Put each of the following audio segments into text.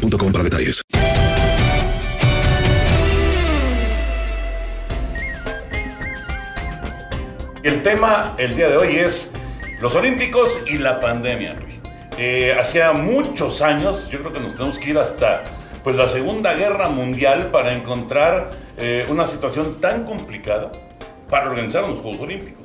boostmobile.com para detalles. El tema el día de hoy es los Olímpicos y la pandemia. Eh, hacía muchos años, yo creo que nos tenemos que ir hasta pues, la Segunda Guerra Mundial para encontrar eh, una situación tan complicada para organizar los Juegos Olímpicos.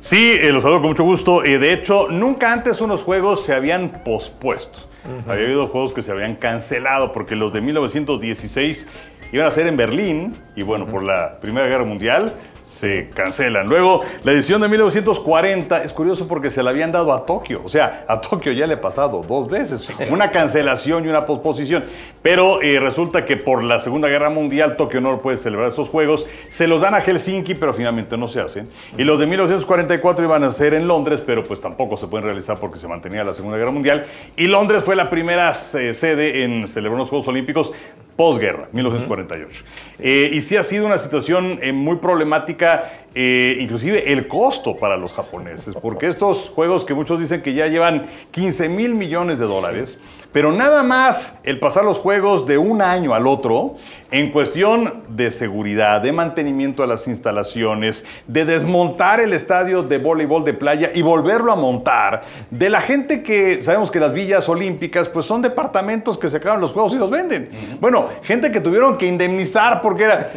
Sí, eh, los saludo con mucho gusto. y de hecho, nunca antes unos juegos se habían pospuesto. Había habido juegos que se habían cancelado porque los de 1916 iban a ser en Berlín y bueno, por la Primera Guerra Mundial se cancelan. Luego, la edición de 1940 es curioso porque se la habían dado a Tokio. O sea, a Tokio ya le ha pasado dos veces. Una cancelación y una posposición. Pero eh, resulta que por la Segunda Guerra Mundial Tokio no puede celebrar esos juegos. Se los dan a Helsinki, pero finalmente no se hacen. Y los de 1944 iban a ser en Londres, pero pues tampoco se pueden realizar porque se mantenía la Segunda Guerra Mundial. Y Londres fue la primera eh, sede en celebrar los Juegos Olímpicos posguerra, 1948. Eh, y sí ha sido una situación muy problemática, eh, inclusive el costo para los japoneses, porque estos juegos que muchos dicen que ya llevan 15 mil millones de dólares, pero nada más el pasar los juegos de un año al otro, en cuestión de seguridad, de mantenimiento de las instalaciones, de desmontar el estadio de voleibol de playa y volverlo a montar, de la gente que sabemos que las villas olímpicas pues son departamentos que se acaban los juegos y los venden. Bueno, gente que tuvieron que indemnizar porque era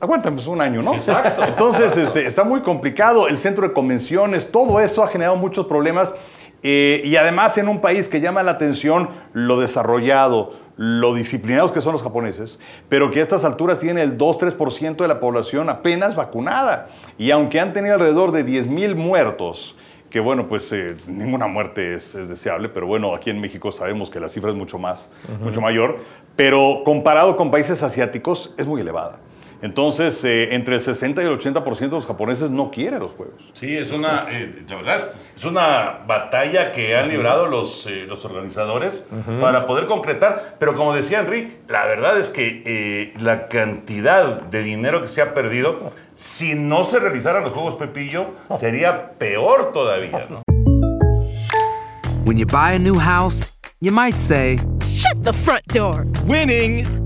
aguántame un año, ¿no? Exacto. Entonces, este, está muy complicado. El centro de convenciones, todo eso ha generado muchos problemas. Eh, y además en un país que llama la atención lo desarrollado, lo disciplinados que son los japoneses, pero que a estas alturas tiene el 2-3% de la población apenas vacunada. Y aunque han tenido alrededor de 10 mil muertos, que bueno, pues eh, ninguna muerte es, deseable, pero bueno, aquí en México sabemos que la cifra es mucho más, mucho mayor, pero comparado con países asiáticos es muy elevada. Entonces, eh, entre el 60 y el 80% de los japoneses no quieren los juegos. Sí, es una, eh, verdad, es una batalla que han librado los, eh, los organizadores para poder concretar. Pero como decía Henry, la verdad es que la cantidad de dinero que se ha perdido, si no se realizaran los juegos Pepillo, sería peor todavía. ¿no? When you buy a new house, you might say, Shut the front door! Winning!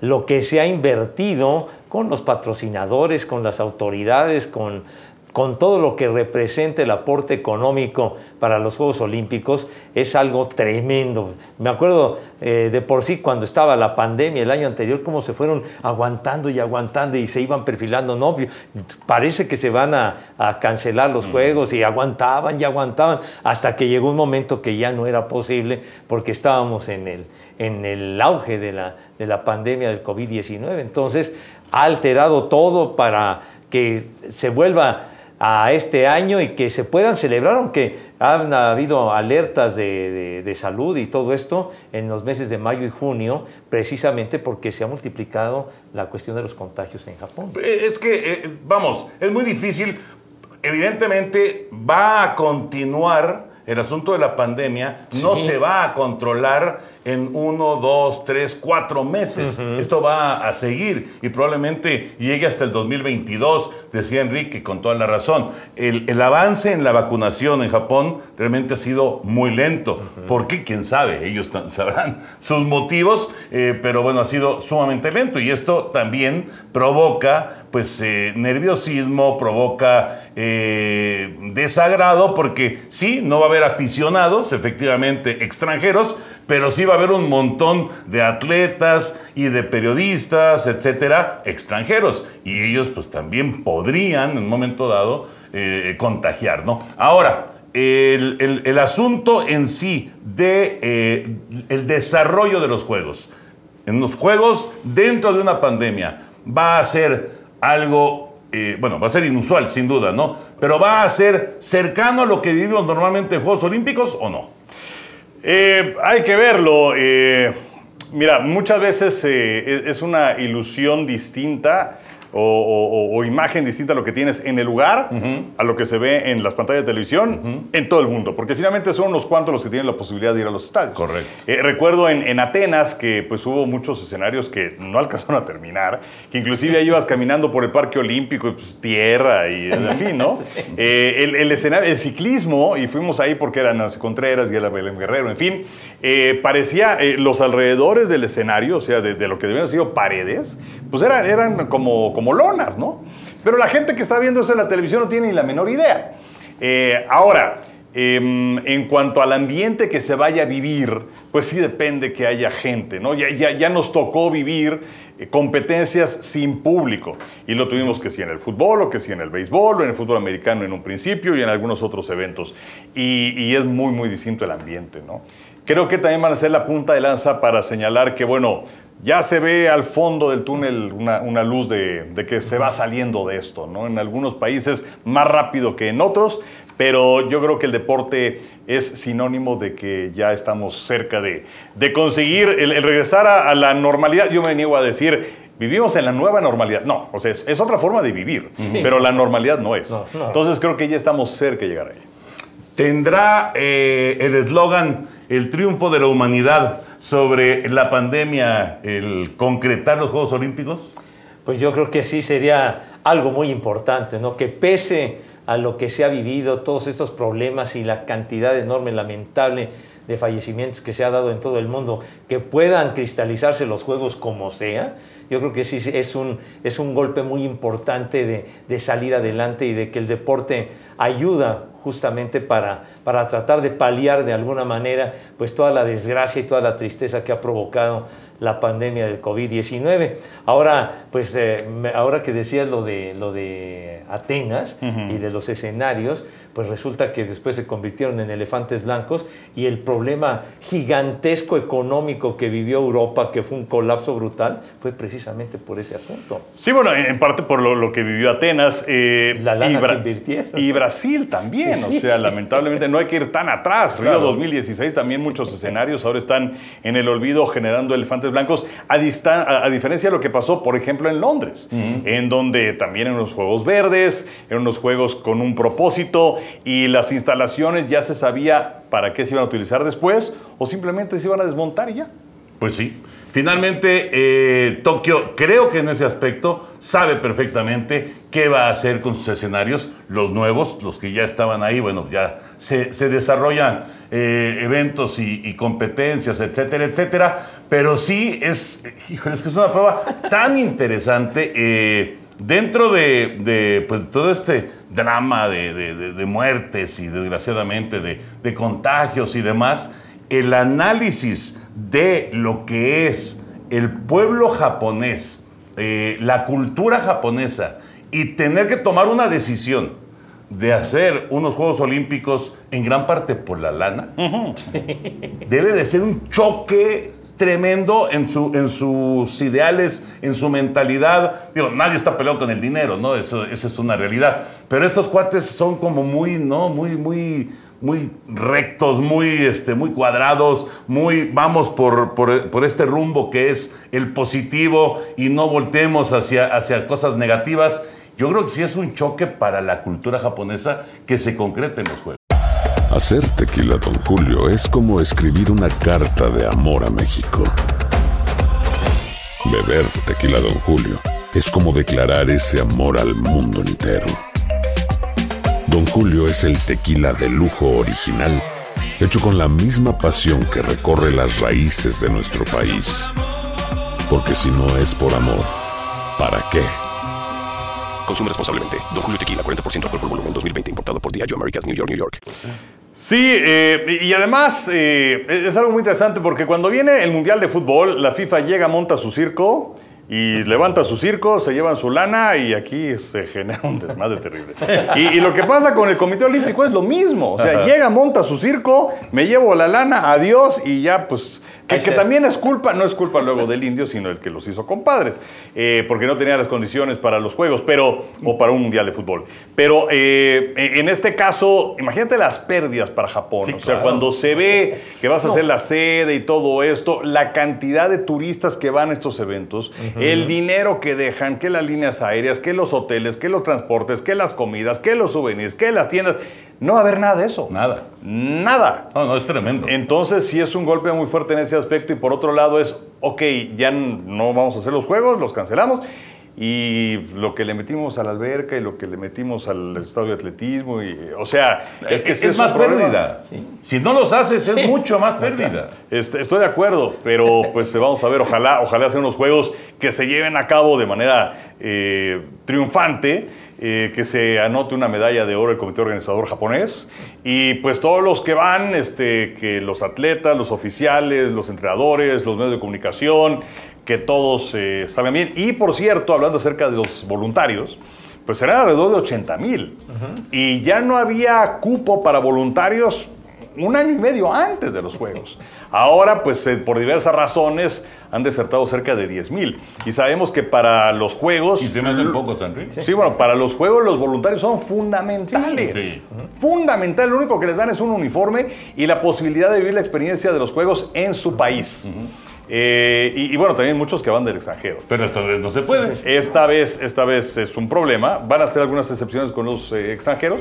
lo que se ha invertido con los patrocinadores, con las autoridades, con, con todo lo que representa el aporte económico para los Juegos Olímpicos, es algo tremendo. Me acuerdo eh, de por sí cuando estaba la pandemia el año anterior, cómo se fueron aguantando y aguantando y se iban perfilando. No, parece que se van a, cancelar los mm. Juegos y aguantaban y aguantaban hasta que llegó un momento que ya no era posible porque estábamos en el en el auge de la, de la pandemia del COVID-19. Entonces, ha alterado todo para que se vuelva a este año y que se puedan celebrar, aunque han habido alertas de, de, salud y todo esto en los meses de mayo y junio, precisamente porque se ha multiplicado la cuestión de los contagios en Japón. Es que, eh, vamos, es muy difícil. Evidentemente va a continuar el asunto de la pandemia, no se va a controlar en uno, dos, tres, cuatro meses. Esto va a seguir y probablemente llegue hasta el 2022, decía Enrique con toda la razón. El, avance en la vacunación en Japón realmente ha sido muy lento. ¿Por qué? ¿Quién sabe? Ellos sabrán sus motivos, eh, pero bueno, ha sido sumamente lento y esto también provoca pues eh, nerviosismo, provoca eh, desagrado porque sí, no va a haber aficionados, efectivamente extranjeros, pero sí va a haber un montón de atletas y de periodistas, etcétera, extranjeros. Y ellos pues también podrían en un momento dado eh, contagiar, ¿no? Ahora, el asunto en sí de eh, el desarrollo de los juegos. En los juegos, dentro de una pandemia, va a ser algo, eh, bueno, va a ser inusual, sin duda, ¿no? Pero va a ser cercano a lo que vivimos normalmente en Juegos Olímpicos o no. Eh, hay que verlo. eh, mira, muchas veces eh, es- es una ilusión distinta o, o- o- o imagen distinta a lo que tienes en el lugar, a lo que se ve en las pantallas de televisión, en todo el mundo. Porque finalmente son unos cuantos los que tienen la posibilidad de ir a los estadios. Correcto. Eh, recuerdo en, en Atenas que pues hubo muchos escenarios que no alcanzaron a terminar, que inclusive ahí ibas caminando por el Parque Olímpico y pues tierra y en fin, ¿no? Eh, el, el escenario, el ciclismo, y fuimos ahí porque eran Nancy Contreras y era Belén Guerrero, en fin, eh, parecía los alrededores del escenario, o sea, de, de lo que debían haber sido paredes, pues eran, eran como, como lonas, ¿no? Pero la gente que está viendo eso en la televisión no tiene ni la menor idea. Eh, ahora, em, en cuanto al ambiente que se vaya a vivir, pues sí depende que haya gente, ¿no? Ya, ya, ya nos tocó vivir eh, competencias sin público. Y lo tuvimos que sí en el fútbol, o que sí en el béisbol, o en el fútbol americano en un principio, y en algunos otros eventos. Y, y es muy, muy distinto el ambiente, ¿no? Creo que también van a ser la punta de lanza para señalar que, bueno, ya se ve al fondo del túnel una, una luz de, de que se va saliendo de esto, ¿no? En algunos países más rápido que en otros, pero yo creo que el deporte es sinónimo de que ya estamos cerca de, de conseguir el, el regresar a, a la normalidad. Yo me niego a decir, vivimos en la nueva normalidad. No, o sea, es, es otra forma de vivir, pero la normalidad no es. No, no. Entonces creo que ya estamos cerca de llegar ahí. ¿Tendrá eh, el eslogan el triunfo de la humanidad sobre la pandemia el concretar los Juegos Olímpicos? Pues yo creo que sí sería algo muy importante, ¿no? Que pese a lo que se ha vivido, todos estos problemas y la cantidad enorme, lamentable de fallecimientos que se ha dado en todo el mundo, que puedan cristalizarse los juegos como sea, yo creo que sí es un, es un golpe muy importante de, de salir adelante y de que el deporte ayuda justamente para, para tratar de paliar de alguna manera pues toda la desgracia y toda la tristeza que ha provocado la pandemia del COVID-19. Ahora, pues, eh, ahora que decías lo de, lo de Atenas y de los escenarios, pues resulta que después se convirtieron en elefantes blancos y el problema gigantesco económico que vivió Europa, que fue un colapso brutal, fue precisamente por ese asunto. Sí, bueno, en parte por lo, lo que vivió Atenas. eh, La lana y, que invirtieron. y Brasil también. O sea, lamentablemente no hay que ir tan atrás. Claro. Río 2016 también muchos escenarios ahora están en el olvido generando elefantes blancos. A, distan- a, a diferencia de lo que pasó, por ejemplo, en Londres, en donde también en unos juegos verdes, en unos juegos con un propósito y las instalaciones ya se sabía para qué se iban a utilizar después o simplemente se iban a desmontar y ya. Pues sí. Finalmente, eh, Tokio, creo que en ese aspecto sabe perfectamente qué va a hacer con sus escenarios, los nuevos, los que ya estaban ahí, bueno, ya se, se desarrollan eh, eventos y, competencias, etcétera, etcétera, pero sí es, es que es una prueba tan interesante. eh, Dentro de, de, pues, todo este drama de, de- muertes y desgraciadamente de, de contagios y demás, el análisis de lo que es el pueblo japonés, eh, la cultura japonesa y tener que tomar una decisión de hacer unos Juegos Olímpicos en gran parte por la lana, debe de ser un choque tremendo en, su, en sus ideales, en su mentalidad. Digo, nadie está peleado con el dinero, ¿no? Eso, esa es una realidad. Pero estos cuates son como muy, ¿no? Muy, muy, muy rectos, muy, este, muy cuadrados, muy, vamos por, por, por este rumbo que es el positivo y no voltemos hacia, hacia cosas negativas. Yo creo que sí es un choque para la cultura japonesa que se concrete en los juegos. Hacer tequila, Don Julio, es como escribir una carta de amor a México. Beber tequila, Don Julio, es como declarar ese amor al mundo entero. Don Julio es el tequila de lujo original, hecho con la misma pasión que recorre las raíces de nuestro país. Porque si no es por amor, ¿para qué? Consume responsablemente. Don Julio Tequila, 40% alcohol por volumen, 2020. Importado por Diageo Americas, New York, New York. Sí, eh, y además eh, es algo muy interesante porque cuando viene el Mundial de Fútbol, la FIFA llega, monta su circo y levanta su circo, se llevan su lana y aquí se genera un desmadre terrible. Y, y lo que pasa con el Comité Olímpico es lo mismo. O sea, Ajá. llega, monta su circo, me llevo la lana, adiós y ya pues... Que, también es culpa, no es culpa luego del indio, sino el que los hizo compadres, eh, porque no tenía las condiciones para los juegos, pero o para un mundial de fútbol. Pero eh, en este caso, imagínate las pérdidas para Japón. Sí, o sea, claro. cuando se ve que vas a hacer la sede y todo esto, la cantidad de turistas que van a estos eventos, el dinero que dejan, que las líneas aéreas, que los hoteles, que los transportes, que las comidas, que los souvenirs, que las tiendas, no va a haber nada de eso. Nada. Nada. No, no, es tremendo. Entonces sí es un golpe muy fuerte en ese aspecto y por otro lado es, ok, ya no vamos a hacer los juegos, los cancelamos y lo que le metimos a la alberca y lo que le metimos al estadio de atletismo y, o sea, es que es, un más problema. pérdida. Si no los haces, es mucho más pérdida. Este, estoy de acuerdo, pero pues vamos a ver, ojalá, ojalá sean unos juegos que se lleven a cabo de manera eh, triunfante, eh, que se anote una medalla de oro el comité organizador japonés y pues todos los que van, este, que los atletas, los oficiales, los entrenadores, los medios de comunicación, que todos eh, salgan bien. Y por cierto, hablando acerca de los voluntarios, pues serán alrededor de 80 mil. Y ya no había cupo para voluntarios un año y medio antes de los Juegos. Ahora, pues eh, por diversas razones, han desertado cerca de 10 mil. Y sabemos que para los Juegos... Y se me hacen pocos, Henry. Sí, bueno, para los juegos los voluntarios son fundamentales. Sí. Fundamental. Lo único que les dan es un uniforme y la posibilidad de vivir la experiencia de los juegos en su país. Eh, y, y bueno, también muchos que van del extranjero. Pero esta vez no se puede. Esta vez, esta vez es un problema. Van a hacer algunas excepciones con los eh, extranjeros,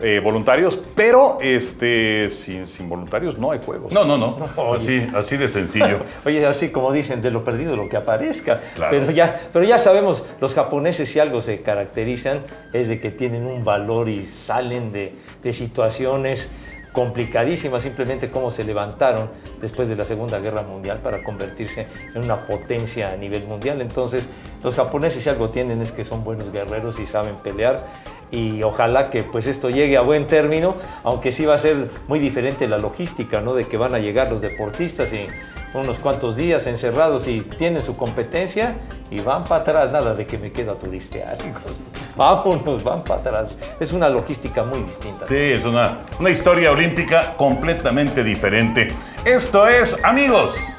eh, voluntarios, pero este, sin, sin voluntarios no hay juegos. No, no, no. Así, así de sencillo. Oye, así como dicen, de lo perdido lo que aparezca. Claro. Pero, ya, pero ya sabemos, los japoneses si algo se caracterizan es de que tienen un valor y salen de, de situaciones complicadísimas, simplemente cómo se levantaron después de la Segunda Guerra Mundial para convertirse en una potencia a nivel mundial. Entonces, los japoneses si algo tienen es que son buenos guerreros y saben pelear y ojalá que pues esto llegue a buen término, aunque sí va a ser muy diferente la logística, ¿no? De que van a llegar los deportistas y unos cuantos días encerrados y tienen su competencia y van para atrás, nada de que me quedo a turistear. hijos. Vámonos, van para atrás. Es una logística muy distinta. Sí, es una, una historia olímpica completamente diferente. Esto es, amigos.